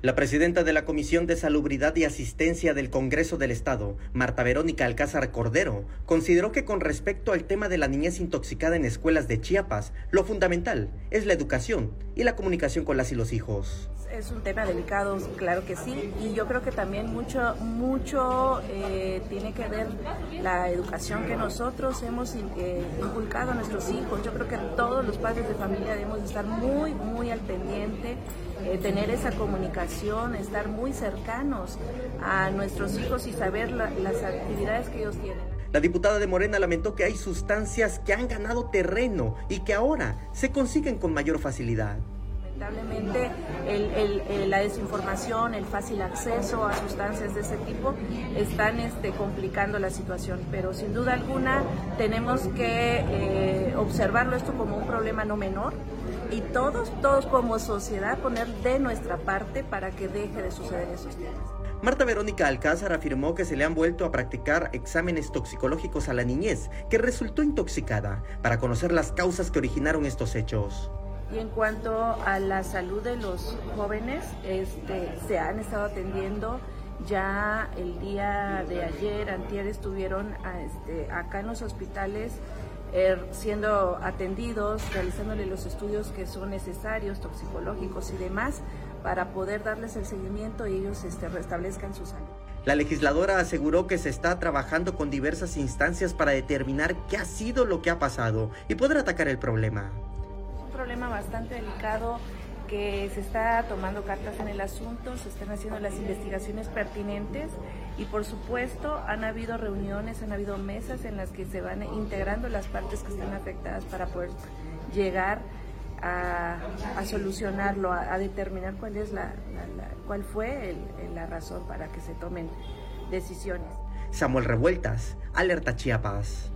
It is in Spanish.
La presidenta de la Comisión de Salubridad y Asistencia del Congreso del Estado, Marta Verónica Alcázar Cordero, consideró que con respecto al tema de la niñez intoxicada en escuelas de Chiapas, lo fundamental es la educación y la comunicación con las y los hijos. Es un tema delicado, claro que sí, y yo creo que también mucho, mucho eh, tiene que ver la educación que nosotros hemos eh, inculcado a nuestros hijos. Yo creo que todos los padres de familia debemos estar muy, muy al pendiente, eh, tener esa comunicación, estar muy cercanos a nuestros hijos y saber las actividades que ellos tienen. La diputada de Morena lamentó que hay sustancias que han ganado terreno y que ahora se consiguen con mayor facilidad. Lamentablemente el, la desinformación, el fácil acceso a sustancias de ese tipo están este, complicando la situación, pero sin duda alguna tenemos que eh, observarlo esto como un problema no menor y todos, todos como sociedad poner de nuestra parte para que deje de suceder esos temas. Marta Verónica Alcázar afirmó que se le han vuelto a practicar exámenes toxicológicos a la niñez, que resultó intoxicada, para conocer las causas que originaron estos hechos. Y en cuanto a la salud de los jóvenes, este, se han estado atendiendo. Ya el día de ayer, antier, estuvieron este, acá en los hospitales eh, siendo atendidos, realizándole los estudios que son necesarios, toxicológicos y demás, para poder darles el seguimiento y ellos este, restablezcan su salud. La legisladora aseguró que se está trabajando con diversas instancias para determinar qué ha sido lo que ha pasado y poder atacar el problema problema bastante delicado que se está tomando cartas en el asunto, se están haciendo las investigaciones pertinentes y por supuesto han habido reuniones, han habido mesas en las que se van integrando las partes que están afectadas para poder llegar a, solucionarlo, a, determinar cuál es la, cuál fue la razón para que se tomen decisiones. Samuel Revueltas, Alerta Chiapas.